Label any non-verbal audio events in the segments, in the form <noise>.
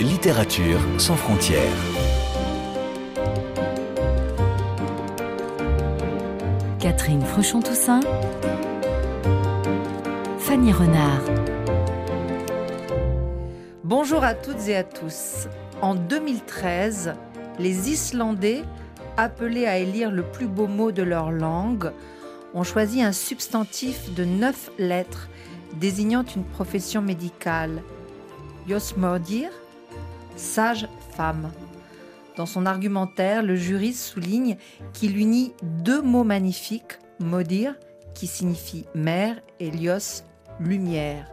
Littérature sans frontières. Catherine Fruchon-Toussaint. Fanny Renard. Bonjour à toutes et à tous. En 2013, les Islandais, appelés à élire le plus beau mot de leur langue, ont choisi un substantif de neuf lettres désignant une profession médicale. Josmodir, sage femme. Dans son argumentaire, le jury souligne qu'il unit deux mots magnifiques, modir, qui signifie mère, et lios, lumière,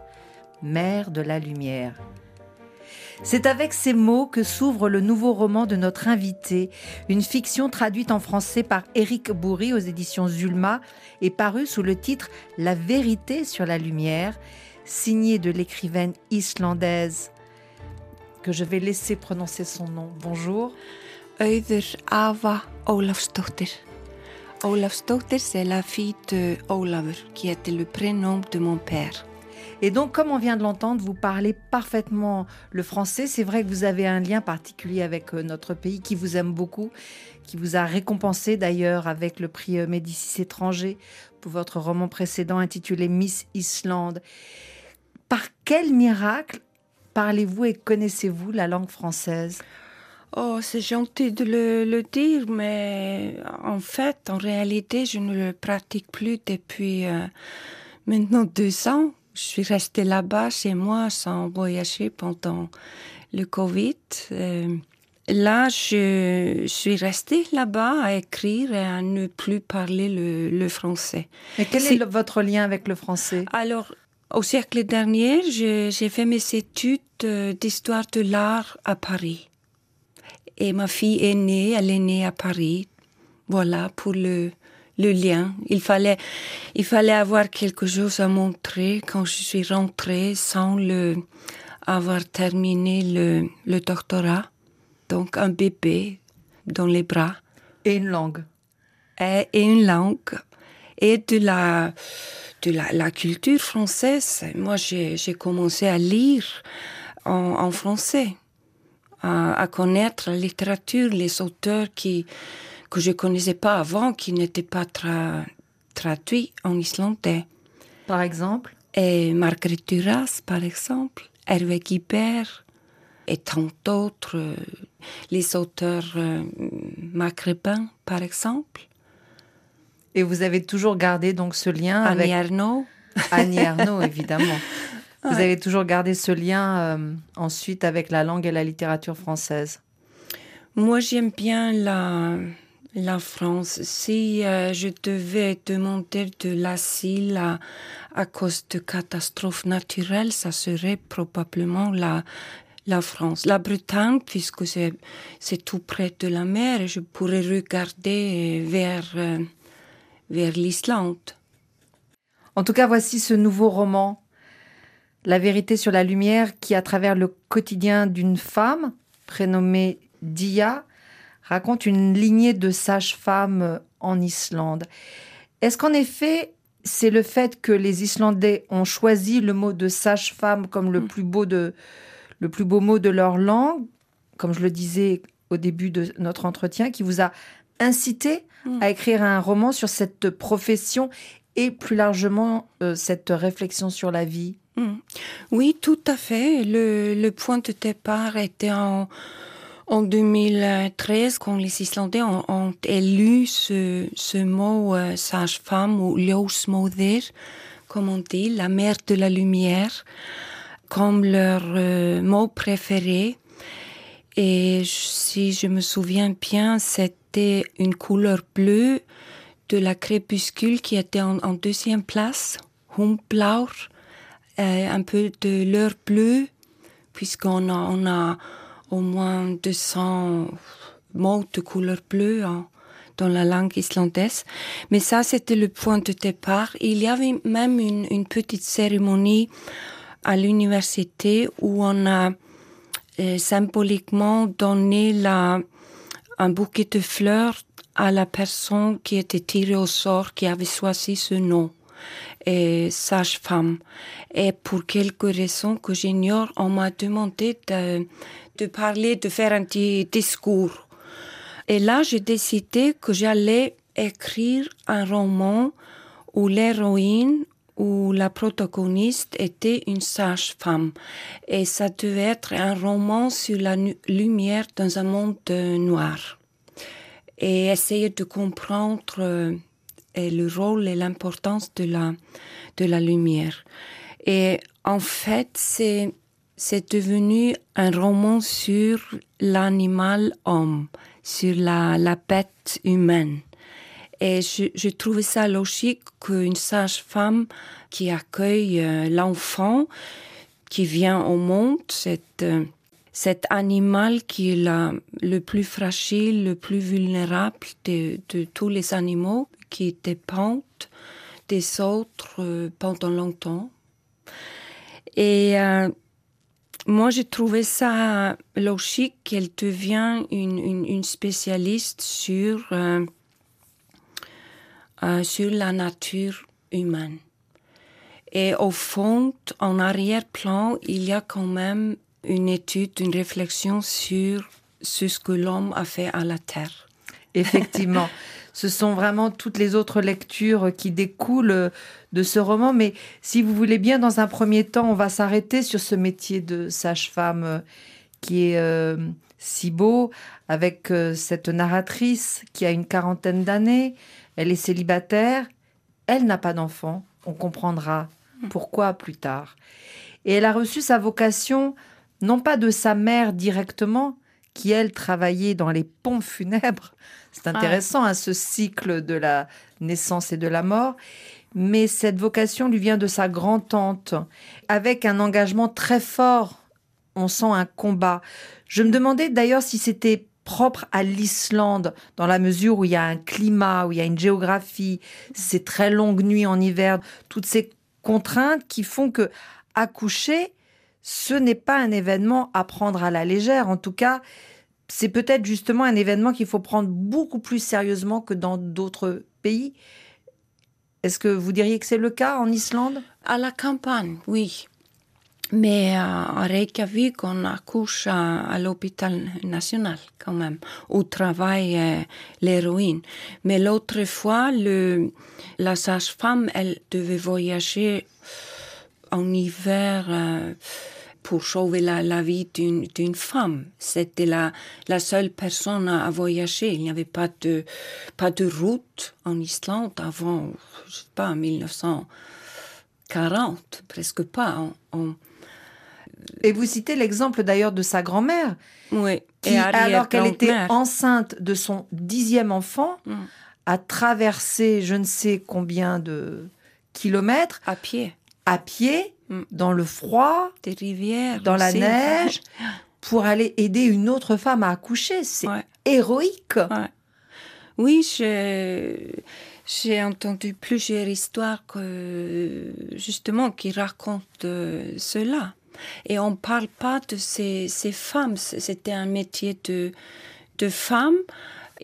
mère de la lumière. C'est avec ces mots que s'ouvre le nouveau roman de notre invité, une fiction traduite en français par Éric Bourri aux éditions Zulma et parue sous le titre La vérité sur la lumière, signée de l'écrivaine islandaise que je vais laisser prononcer son nom. Bonjour. Auður Ava Ólafsdóttir. Ólafsdóttir, c'est la fille de Ólafur, qui était le prénom de mon père. Et donc, comme on vient de l'entendre, vous parlez parfaitement le français. C'est vrai que vous avez un lien particulier avec euh, notre pays qui vous aime beaucoup, qui vous a récompensé d'ailleurs avec le prix euh, Médicis étranger pour votre roman précédent intitulé Miss Islande. Par quel miracle parlez-vous et connaissez-vous la langue française? Oh, c'est gentil de le, dire, mais en fait, en réalité, je ne le pratique plus depuis euh, maintenant deux ans. Je suis restée là-bas chez moi sans voyager pendant le Covid. Euh, là, je suis restée là-bas à écrire et à ne plus parler le, le français. Mais quel est, votre lien avec le français? Alors, au siècle dernier, j'ai fait mes études d'histoire de l'art à Paris. Et ma fille est née, elle est née à Paris. Voilà pour le, le lien. Il fallait, il fallait avoir quelque chose à montrer quand je suis rentrée sans le, avoir terminé le, le doctorat. Donc un bébé dans les bras. Et une langue. Et, et une langue. Et de la, de la, la culture française. Moi, j'ai commencé à lire en, en français, à, à, connaître la littérature, les auteurs qui, que je connaissais pas avant, qui n'étaient pas tra, traduits en islandais. Par exemple? Et Marguerite Duras, par exemple, Hervé Guibert, et tant d'autres, les auteurs euh, maghrébins, par exemple. Et vous avez toujours gardé donc ce lien Annie avec Arnaud. Annie Arnaud, <laughs> évidemment. Vous ouais. avez toujours gardé ce lien euh, ensuite avec la langue et la littérature française. Moi, j'aime bien la, la France. Si euh, je devais demander de l'asile à, à, cause de catastrophes naturelles, ça serait probablement la, la France. La Bretagne, puisque c'est tout près de la mer, je pourrais regarder vers... Euh, vers l'Islande. En tout cas, voici ce nouveau roman, La vérité sur la lumière, qui, à travers le quotidien d'une femme prénommée Dia, raconte une lignée de sages-femmes en Islande. Est-ce qu'en effet, c'est le fait que les Islandais ont choisi le mot de sage-femme comme le plus beau de le plus beau mot de leur langue, comme je le disais au début de notre entretien, qui vous a incité Mm. à écrire un roman sur cette profession et plus largement euh, cette réflexion sur la vie? Mmh. Oui, tout à fait. Le, le, point de départ était en, en 2013 quand les Islandais ont, élu ce, mot euh, sage-femme ou ljósmóðir, comme on dit, la mère de la lumière, comme leur euh, mot préféré. Et si je me souviens bien, c'était une couleur bleue de la crépuscule qui était en, deuxième place, Humblaur, euh, un peu de l'heure bleue, puisqu'on a, on a au moins 200 mots de couleur bleue en, dans la langue islandaise. Mais ça, c'était le point de départ. Il y avait même une, petite cérémonie à l'université où on a euh, symboliquement donné la, un bouquet de fleurs à la personne qui était tirée au sort, qui avait choisi ce nom. et sage-femme. Et pour quelques raisons que j'ignore, on m'a demandé de, de parler, de faire un petit discours. Et là, j'ai décidé que j'allais écrire un roman où l'héroïne où la protagoniste était une sage-femme. Et ça devait être un roman sur la lumière dans un monde noir. Et essayer de comprendre euh, le rôle et l'importance de la, de la lumière. Et en fait, c'est, c'est devenu un roman sur l'animal homme, sur la, la bête humaine. Et je, je trouvais ça logique qu'une sage-femme qui accueille euh, l'enfant qui vient au monde, cet, euh, cet animal qui est le plus fragile, le plus vulnérable de, de tous les animaux, qui dépendent des autres euh, pendant longtemps. Et moi, j'ai trouvé ça logique qu'elle devienne une, une, une, spécialiste sur euh, sur la nature humaine. Et au fond, en arrière-plan, il y a quand même une étude, une réflexion sur ce que l'homme a fait à la Terre. Effectivement. <laughs> ce sont vraiment toutes les autres lectures qui découlent de ce roman. Mais si vous voulez bien, dans un premier temps, on va s'arrêter sur ce métier de sage-femme euh, qui est euh, si beau, avec cette narratrice qui a une quarantaine d'années, elle est célibataire, elle n'a pas d'enfant, on comprendra pourquoi plus tard. Et elle a reçu sa vocation non pas de sa mère directement, qui elle travaillait dans les pompes funèbres, c'est intéressant hein, ce cycle de la naissance et de la mort, mais cette vocation lui vient de sa grand-tante, avec un engagement très fort. On sent un combat. Je me demandais d'ailleurs si c'était propre à l'Islande, dans la mesure où il y a un climat, où il y a une géographie, ces très longues nuits en hiver, toutes ces contraintes qui font que accoucher, ce n'est pas un événement à prendre à la légère. En tout cas, c'est peut-être justement un événement qu'il faut prendre beaucoup plus sérieusement que dans d'autres pays. Est-ce que vous diriez que c'est le cas en Islande? À la campagne, oui. Mais à Reykjavik, on accouche à, l'hôpital national quand même, où travaille euh, l'héroïne. Mais l'autre fois, la sage-femme, elle devait voyager en hiver euh, pour sauver la, la vie d'une femme. C'était la, la seule personne à, voyager. Il n'y avait pas de, pas de route en Islande avant, je sais pas, 1940, presque pas. on, et vous citez l'exemple d'ailleurs de sa grand-mère. Oui. Qui, alors qu'elle était enceinte de son dixième enfant, mm. a traversé je ne sais combien de kilomètres. À pied. À pied, mm. dans le froid. Des rivières. Dans la neige. <gasps> pour aller aider une autre femme à accoucher. C'est héroïque. Oui, j'ai entendu plusieurs histoires que, justement qui racontent euh, cela. Et on ne parle pas de ces, ces femmes. C'était un métier de, de femme,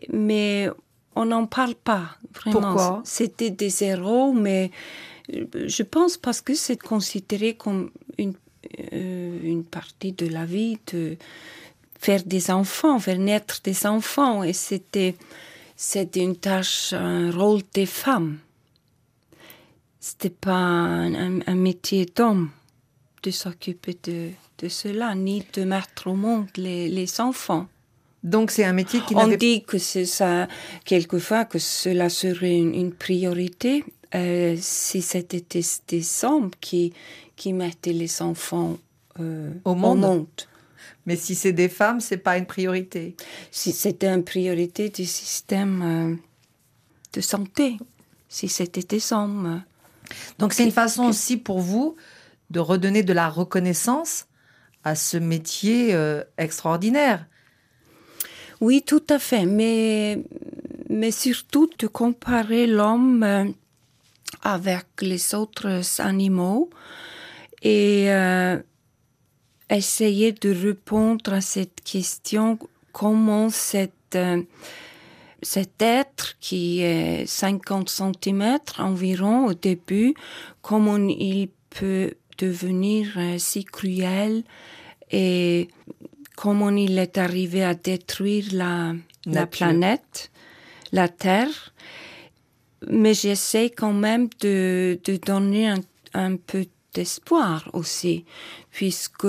mais on n'en parle pas. Vraiment. Pourquoi? C'était des héros, mais je pense parce que c'est considéré comme une, euh, une partie de la vie de faire des enfants, faire naître des enfants. Et c'était, c'était une tâche, un rôle des femmes. C'était pas un métier d'homme de s'occuper de, de, cela, ni de mettre au monde les, les enfants. Donc c'est un métier qui On dit que c'est ça, quelquefois, que cela serait une, priorité euh, si c'était des, hommes qui, qui mettaient les enfants euh, au, monde. Mais si c'est des femmes, c'est pas une priorité. Si c'était une priorité du système euh, de santé, si c'était des hommes. Donc c'est une façon aussi pour vous de redonner de la reconnaissance à ce métier euh, extraordinaire. Oui, tout à fait, mais, mais surtout de comparer l'homme avec les autres animaux et euh, essayer de répondre à cette question comment cette, cet être qui est 50 cm environ au début, comment il peut devenir euh, si cruel et comment il est arrivé à détruire la, la planète, la Terre. Mais j'essaie quand même de, de donner un, un peu d'espoir aussi, puisque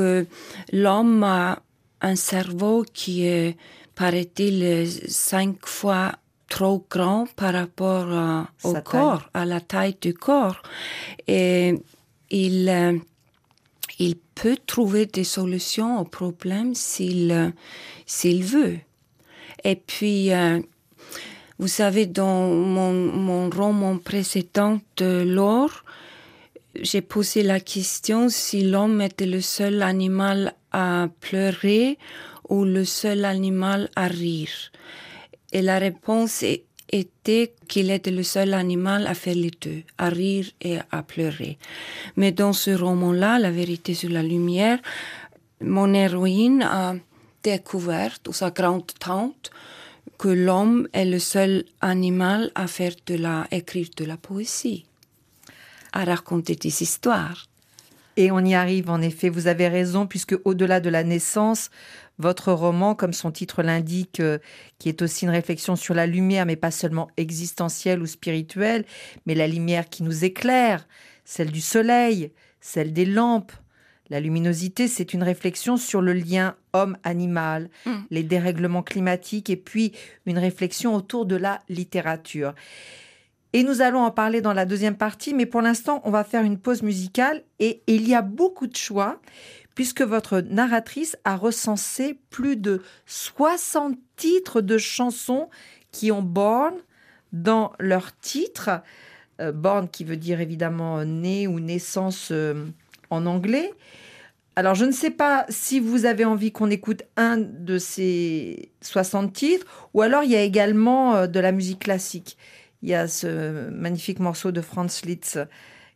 l'homme a un cerveau qui est, paraît-il, cinq fois trop grand par rapport au corps, à la taille du corps. Et il, euh, il peut trouver des solutions aux problèmes s'il, s'il veut. Et puis, euh, vous savez, dans mon, mon roman précédent de l'or, j'ai posé la question si l'homme était le seul animal à pleurer ou le seul animal à rire. Et la réponse était qu'il était le seul animal à faire les deux, à rire et à pleurer. Mais dans ce roman-là, La vérité sur la lumière, mon héroïne a découvert, ou sa grande tante, que l'homme est le seul animal à faire de la, écrire de la poésie à raconter des histoires. Et on y arrive en effet, vous avez raison, puisque au-delà de la naissance, votre roman, comme son titre l'indique, euh, qui est aussi une réflexion sur la lumière, mais pas seulement existentielle ou spirituelle, mais la lumière qui nous éclaire, celle du soleil, celle des lampes. La luminosité, c'est une réflexion sur le lien homme-animal, mm. les dérèglements climatiques, et puis une réflexion autour de la littérature. Et nous allons en parler dans la deuxième partie, mais pour l'instant, on va faire une pause musicale et il y a beaucoup de choix puisque votre narratrice a recensé plus de 60 titres de chansons qui ont Born dans leur titre. Euh, born qui veut dire évidemment né ou naissance euh, en anglais. Alors je ne sais pas si vous avez envie qu'on écoute un de ces 60 titres ou alors il y a également euh, de la musique classique il y a ce magnifique morceau de Franz Liszt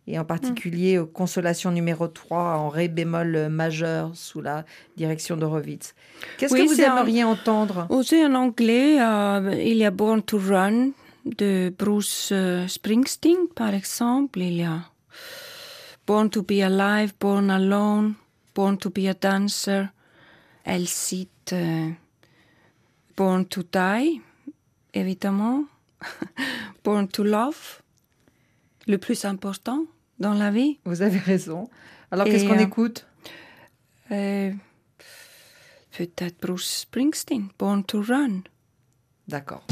et en particulier mm. Consolation numéro 3 en ré bémol majeur sous la direction d'Horowitz. Qu'est-ce que vous aimeriez entendre? Aussi en anglais, euh, il y a Born to Run de Bruce euh, Springsteen, par exemple. Il y a Born to be Alive, Born Alone, Born to be a Dancer. Elle cite euh, Born to Die, évidemment. <laughs> Born to Love, le plus important dans la vie. Vous avez raison. Alors qu'est-ce qu'on euh, écoute? Euh, Peut-être Bruce Springsteen, Born to Run. D'accord.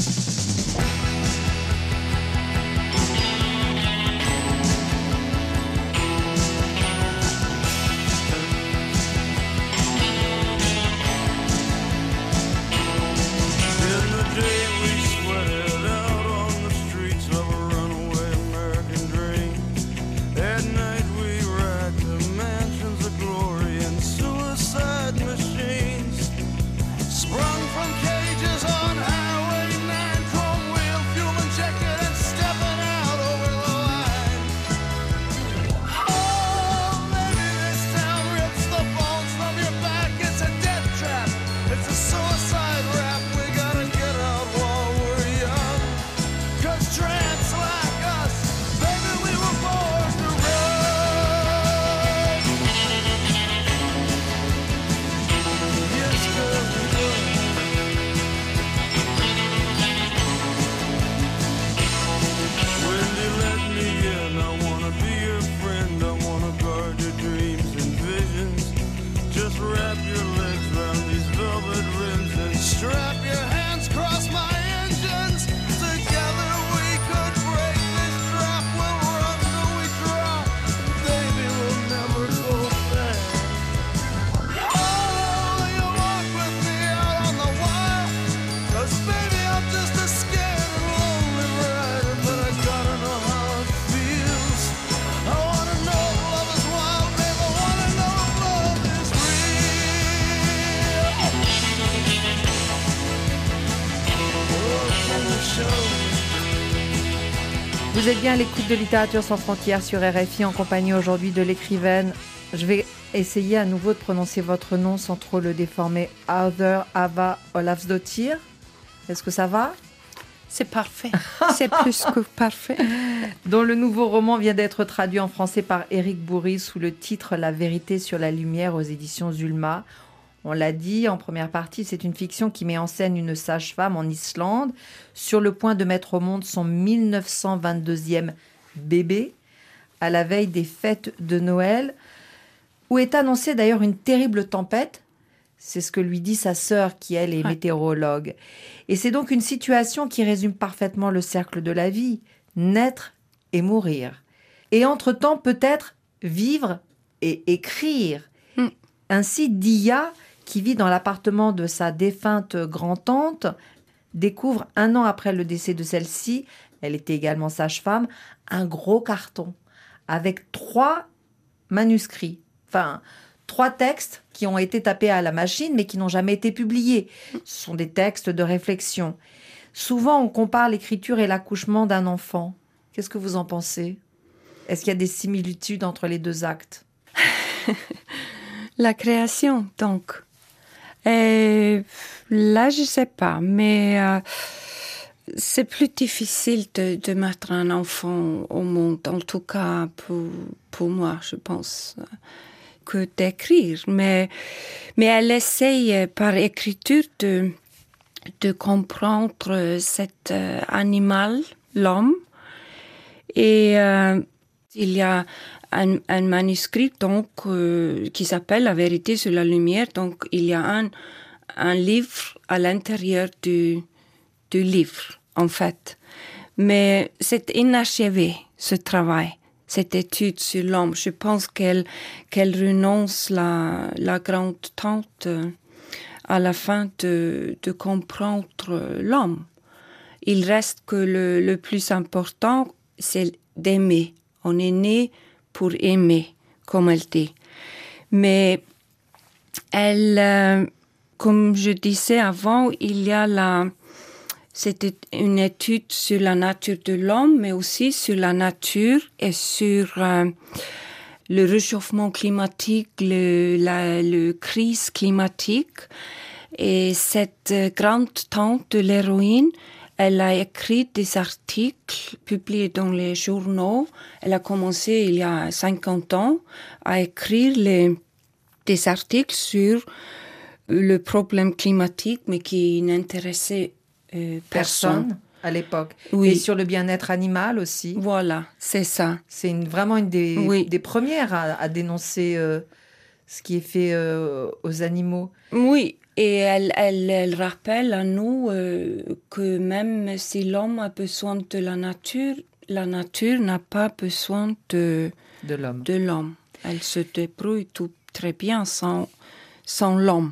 Vous êtes bien à l'écoute de Littérature sans frontières sur RFI en compagnie aujourd'hui de l'écrivaine. Je vais essayer à nouveau de prononcer votre nom sans trop le déformer. Arthur Ava Olafsdottir. Est-ce que ça va? C'est parfait. C'est plus que parfait. <laughs> dont le nouveau roman vient d'être traduit en français par Éric Bourri sous le titre La vérité sur la lumière aux éditions Zulma. On l'a dit en première partie, c'est une fiction qui met en scène une sage-femme en Islande sur le point de mettre au monde son 1922e bébé à la veille des fêtes de Noël, où est annoncée d'ailleurs une terrible tempête. C'est ce que lui dit sa sœur qui, elle, est météorologue. Et c'est donc une situation qui résume parfaitement le cercle de la vie, naître et mourir. Et entre-temps, peut-être vivre et écrire. Mm. Ainsi, Dia, qui vit dans l'appartement de sa défunte grand-tante, découvre un an après le décès de celle-ci, elle était également sage-femme, un gros carton avec trois manuscrits, enfin trois textes qui ont été tapés à la machine mais qui n'ont jamais été publiés. Ce sont des textes de réflexion. Souvent, on compare l'écriture et l'accouchement d'un enfant. Qu'est-ce que vous en pensez? Est-ce qu'il y a des similitudes entre les deux actes? <laughs> La création, donc. Et là, je sais pas, mais euh, c'est plus difficile de, mettre un enfant au monde, en tout cas pour, pour moi, je pense, que d'écrire. Mais, mais elle essaye par écriture de, de comprendre cet euh, animal, l'homme. Et euh, il y a un, manuscrit donc euh, qui s'appelle La vérité sur la lumière. Donc il y a un, un livre à l'intérieur du, du livre, en fait. Mais c'est inachevé, ce travail, cette étude sur l'homme. Je pense qu'elle qu'elle renonce la, la grande tante à la fin de, de comprendre l'homme. Il reste que le, le plus important, c'est d'aimer. On est né pour aimer, comme elle dit. Mais elle, euh, comme je disais avant, il y a la, c'était une étude sur la nature de l'homme, mais aussi sur la nature et sur euh, le réchauffement climatique, le, la le crise climatique. Et cette grande tante de l'héroïne, elle a écrit des articles publiés dans les journaux. Elle a commencé il y a 50 ans à écrire les, des articles sur le problème climatique, mais qui n'intéressait euh, personne. Personne à l'époque. Oui. Et sur le bien-être animal aussi. Voilà, c'est ça. C'est une- vraiment une des, Oui. des premières à, à dénoncer euh, ce qui est fait euh, aux animaux. Oui, et elle, elle, elle rappelle à nous euh, que même si l'homme a besoin de la nature, la nature n'a pas besoin de, de l'homme. de l'homme. Elle se débrouille tout très bien sans, sans l'homme.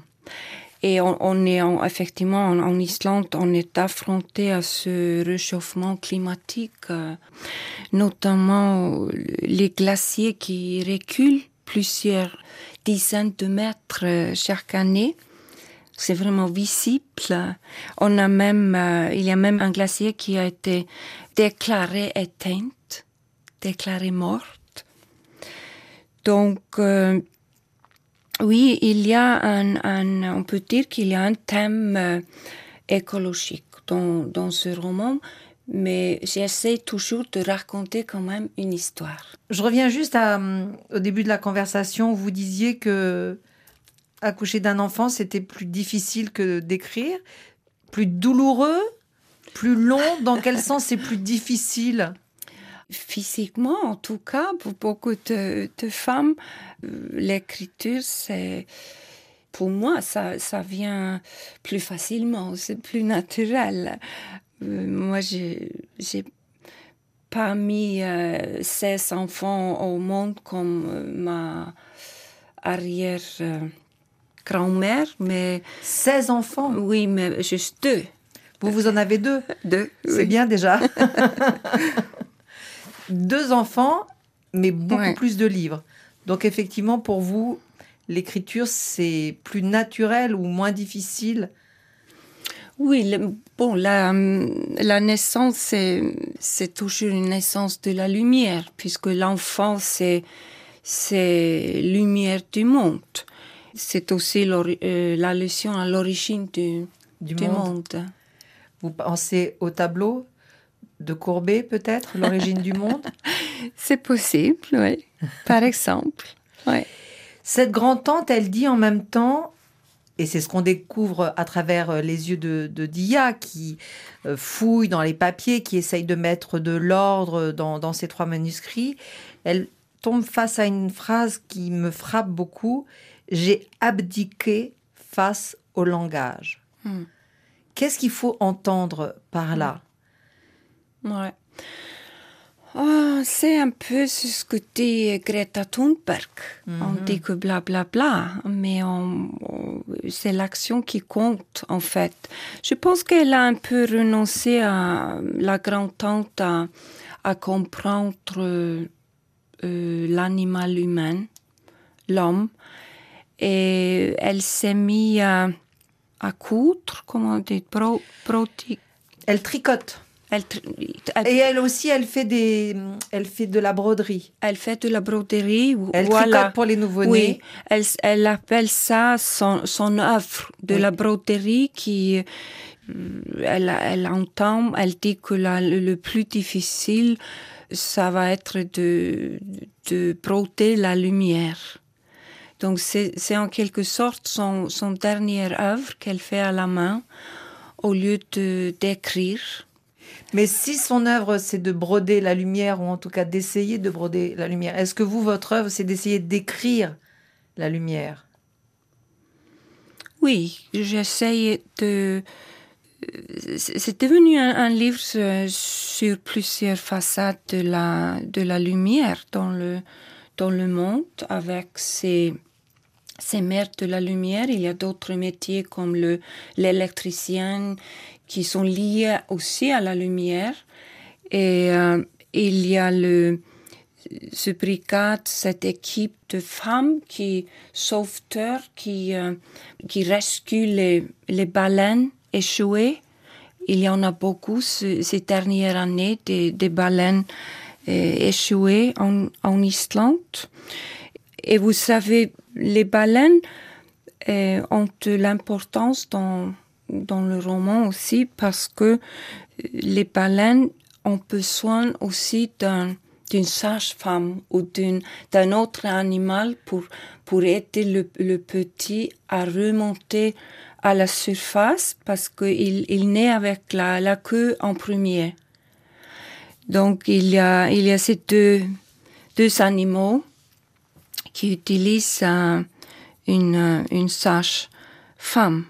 Et on, on est en- effectivement en, en Islande, on est affronté à ce réchauffement climatique, euh, notamment les glaciers qui reculent plusieurs dizaines de mètres euh, chaque année. C'est vraiment visible. On a même, euh, il y a même un glacier qui a été déclaré éteinte, déclaré morte. Donc, euh, oui, il y a un, on peut dire qu'il y a un thème euh, écologique dans, dans ce roman, mais j'essaie toujours de raconter quand même une histoire. Je reviens juste au début de la conversation. Vous disiez que accoucher d'un enfant, c'était plus difficile que d'écrire, plus douloureux, plus long. Dans quel sens c'est plus difficile? Physiquement, en tout cas, pour beaucoup de, femmes, euh, l'écriture, c'est, pour moi, ça, ça vient plus facilement, c'est plus naturel. Euh, moi, j'ai pas mis euh, 16 enfants au monde comme euh, ma arrière euh, grand-mère, mais 16 enfants. oui, mais juste deux. Vous, vous en avez deux. <laughs> Deux. C'est oui. bien déjà. <laughs> <laughs> Deux enfants, mais beaucoup Ouais. plus de livres. Donc effectivement, pour vous, l'écriture, c'est plus naturel ou moins difficile? Oui, le- bon, la, la naissance, c'est, c'est toujours une naissance de la lumière, puisque l'enfant, c'est, c'est lumière du monde. C'est aussi euh, la leçon à l'origine du, du, du monde. monde. Vous pensez au tableau de Courbet, peut-être, L'origine du monde? <laughs> C'est possible, oui. Par exemple. Ouais. Cette grand-tante, elle dit en même temps, et c'est ce qu'on découvre à travers euh, les yeux de, Dia, qui euh, fouille dans les papiers, qui essaye de mettre de l'ordre dans, dans ces trois manuscrits, elle tombe face à une phrase qui me frappe beaucoup. J'ai abdiqué face au langage. Hmm. Qu'est-ce qu'il faut entendre par là? Ouais. Oh, c'est un peu ce que dit Greta Thunberg. On mhm. dit que blablabla, bla, bla, mais c'est l'action qui compte en fait. Je pense qu'elle a un peu renoncé à la grand-tante à, comprendre euh, l'animal humain, l'homme, et elle s'est mise à, à coudre, comment on dit, pro, Elle tricote. Elle, et elle aussi, elle fait des, elle fait de la broderie. Elle fait de la broderie. Elle tricote pour les nouveau-nés. Oui, elle, elle appelle ça son, son œuvre de la broderie qui, euh, elle, elle entend, elle dit que la, le plus difficile, ça va être de, de broder la lumière. Donc c'est en quelque sorte son, son dernière œuvre qu'elle fait à la main au lieu d'écrire. Mais si son œuvre, c'est de broder la lumière, ou en tout cas d'essayer de broder la lumière, est-ce que vous, votre œuvre, c'est d'essayer d'écrire la lumière? Oui, j'essaye de... C'est devenu un, livre sur plusieurs façades de la, de la lumière dans le, dans le monde, avec ses, ses mères de la lumière. Il y a d'autres métiers comme l'électricien qui sont liées aussi à la lumière. Et euh, il y a le, ce brigade, cette équipe de femmes qui, sauveteurs, qui, euh, qui rescuent les, les baleines échouées. Il y en a beaucoup ces dernières années, des, des baleines euh, échouées en, en Islande. Et vous savez, les baleines ont de l'importance dans dans le roman aussi parce que les baleines ont besoin aussi d'un d'une sage-femme ou d'un autre animal pour, pour aider le, le, petit à remonter à la surface parce qu'il il naît avec la, la queue en premier. Donc il y a, il y a ces deux, deux animaux qui utilisent une, une sage-femme.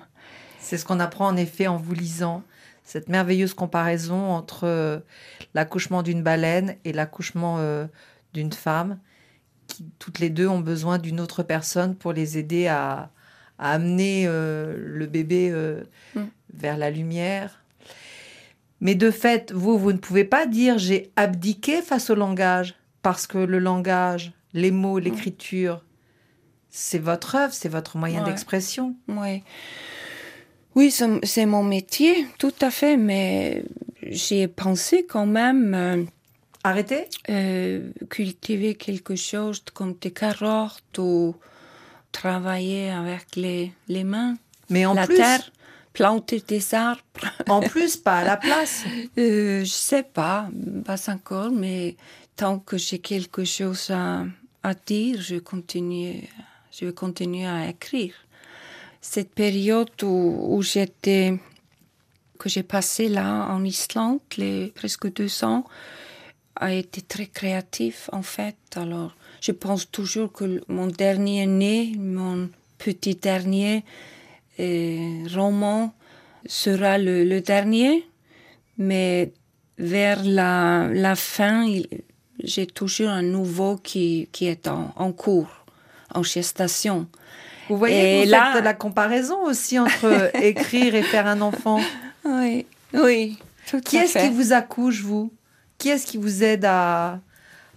C'est ce qu'on apprend en effet en vous lisant cette merveilleuse comparaison entre euh, l'accouchement d'une baleine et l'accouchement euh, d'une femme, qui toutes les deux ont besoin d'une autre personne pour les aider à, amener euh, le bébé mm. vers la lumière. Mais de fait, vous, vous ne pouvez pas dire j'ai abdiqué face au langage, parce que le langage, les mots, mm. l'écriture, c'est votre œuvre, c'est votre moyen d'expression. Oui. Oui, c'est mon métier, tout à fait, mais j'ai pensé quand même. Euh, Arrêter euh, Cultiver quelque chose comme des carottes ou travailler avec les, les mains. Mais en la plus. Terre, planter des arbres. <laughs> En plus, pas à la place euh, Je sais pas, pas encore, mais tant que j'ai quelque chose à, à dire, je continue, je vais continuer à écrire cette période où, j'étais, que j'ai passé là en Islande, les presque deux ans, a été très créatif en fait. Alors, je pense toujours que mon dernier né, mon petit dernier euh, roman sera le, dernier, mais vers la, la fin, j'ai toujours un nouveau qui, qui est en, en cours, en gestation. Vous voyez, vous là... faites de la comparaison aussi entre <laughs> écrire et faire un enfant. Oui, oui. qui est-ce qui vous accouche, vous? Qui est-ce qui vous aide à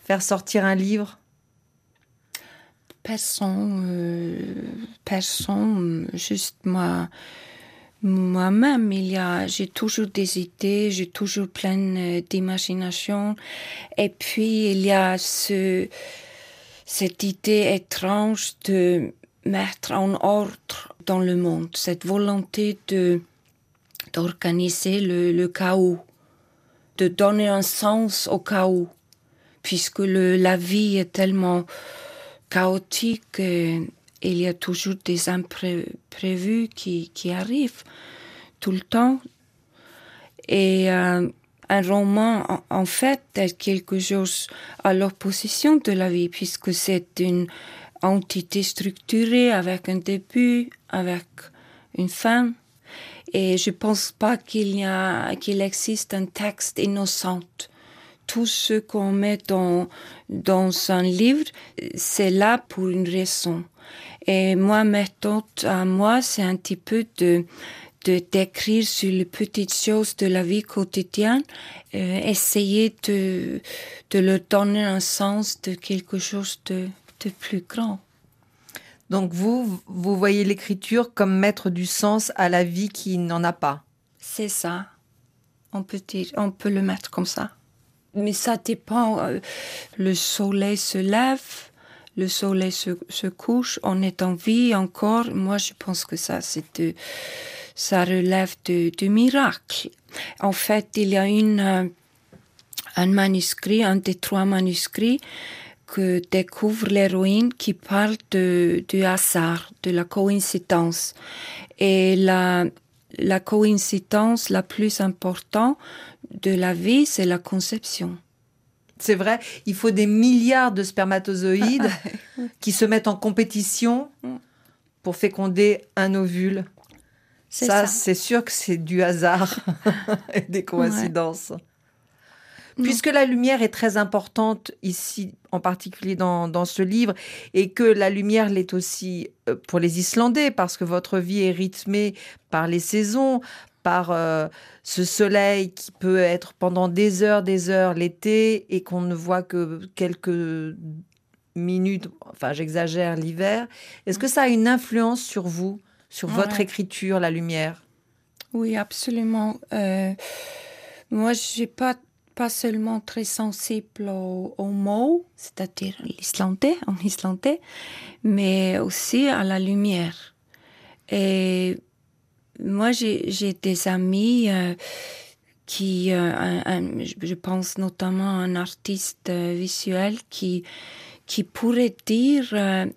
faire sortir un livre? Personne, euh, personne, juste moi. Moi-même, il y a, j'ai toujours des idées, j'ai toujours plein euh, d'imagination. Et puis, il y a ce, cette idée étrange de mettre en ordre dans le monde, cette volonté de, d'organiser le, chaos, de donner un sens au chaos, puisque le, la vie est tellement chaotique et il y a toujours des imprévus qui, arrivent tout le temps. Et euh, un roman, en, fait, est quelque chose à l'opposition de la vie, puisque c'est une entité structurée avec un début, avec une fin. Et je pense pas qu'il y existe un texte innocent. Tout ce qu'on met dans, dans un livre, c'est là pour une raison. Et moi, méthode à moi, c'est un petit peu de, de d'écrire sur les petites choses de la vie quotidienne, euh, essayer de, de leur donner un sens de quelque chose de, de plus grand. Donc vous, vous voyez l'écriture comme mettre du sens à la vie qui n'en a pas. C'est ça. On peut, dire, on peut le mettre comme ça. Mais ça dépend. euh, Le soleil se lève, le soleil se, couche, on est en vie encore. Moi, je pense que ça, c'est ça relève de, miracle. En fait, il y a euh, un manuscrit, un des trois manuscrits que découvre l'héroïne qui parle du hasard, de la coïncidence. Et la coïncidence la plus importante de la vie, c'est la conception. C'est vrai, il faut des milliards de spermatozoïdes qui se mettent en compétition pour féconder un ovule. Ça. c'est sûr que c'est du hasard <laughs> et des coïncidences. Puisque la lumière est très importante ici, en particulier dans, dans ce livre, et que la lumière l'est aussi euh, pour les Islandais, parce que votre vie est rythmée par les saisons, par euh, ce soleil qui peut être pendant des heures, des heures l'été, et qu'on ne voit que quelques minutes, enfin j'exagère l'hiver. Est-ce que ça a une influence sur vous, sur votre écriture, la lumière? Oui, absolument. Euh, moi, je suis pas, pas seulement très sensible aux, aux mots, c'est-à-dire l'islandais, en islandais, mais aussi à la lumière. Et moi, j'ai des amis euh, qui, euh, je pense notamment à un artiste euh, visuel qui qui pourrait dire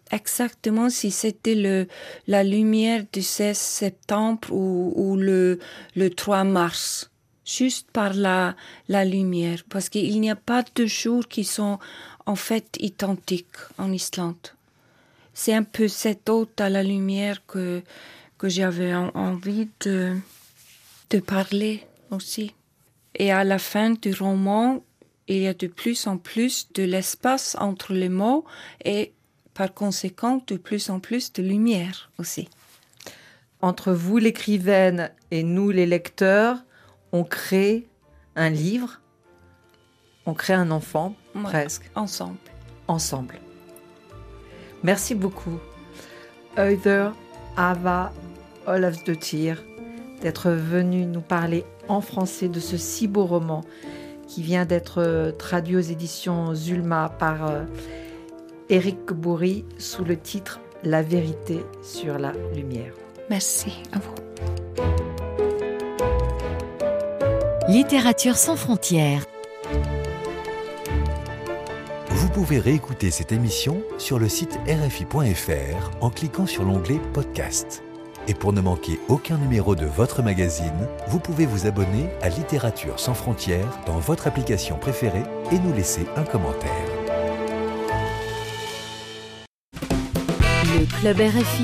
exactement si c'était la lumière du 16 septembre ou, ou le, le 3 mars, juste par la, la lumière, parce qu'il n'y a pas de jours qui sont en fait identiques en Islande. C'est un peu cette ode à la lumière que, que j'avais en- envie de, de parler aussi. Et à la fin du roman, il y a de plus en plus de l'espace entre les mots et par conséquent de plus en plus de lumière aussi. entre vous, l'écrivaine, et nous, les lecteurs, on crée un livre, on crée un enfant, Ouais. presque, Ensemble. ensemble. Merci beaucoup, Heather Ava Olafsdottir, d'être venu nous parler en français de ce si beau roman qui vient d'être euh, traduit aux éditions Zulma par euh, Éric Bourri sous le titre La vérité sur la lumière. Merci à vous. Littérature sans frontières. Vous pouvez réécouter cette émission sur le site rfi.fr en cliquant sur l'onglet Podcast. Et pour ne manquer aucun numéro de votre magazine, vous pouvez vous abonner à Littérature sans frontières dans votre application préférée et nous laisser un commentaire. Le Club RFI.